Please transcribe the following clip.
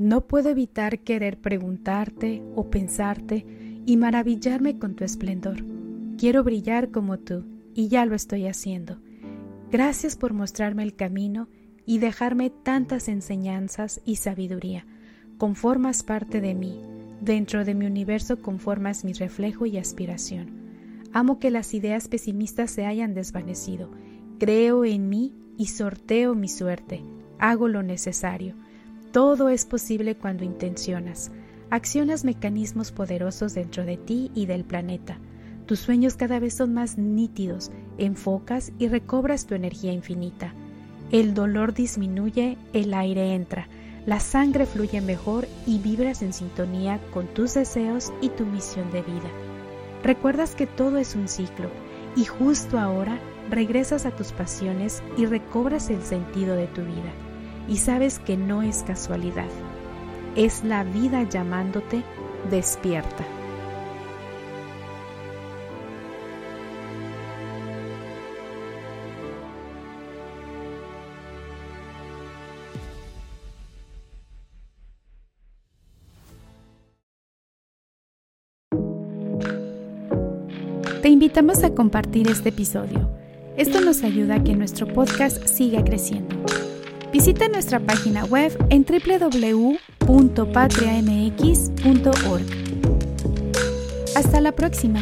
No puedo evitar querer preguntarte o pensarte y maravillarme con tu esplendor. Quiero brillar como tú, y ya lo estoy haciendo. Gracias por mostrarme el camino y dejarme tantas enseñanzas y sabiduría. Conformas parte de mí. Dentro de mi universo conformas mi reflejo y aspiración. Amo que las ideas pesimistas se hayan desvanecido. Creo en mí y sorteo mi suerte. Hago lo necesario todo es posible cuando intencionas. Accionas mecanismos poderosos dentro de ti y del planeta. Tus sueños cada vez son más nítidos, enfocas y recobras tu energía infinita. El dolor disminuye, el aire entra, la sangre fluye mejor y vibras en sintonía con tus deseos y tu misión de vida. Recuerdas que todo es un ciclo y justo ahora regresas a tus pasiones y recobras el sentido de tu vida y sabes que no es casualidad. Es la vida llamándote despierta. Te invitamos a compartir este episodio. Esto nos ayuda a que nuestro podcast siga creciendo. Visita nuestra página web en www.patriamx.org. Hasta la próxima.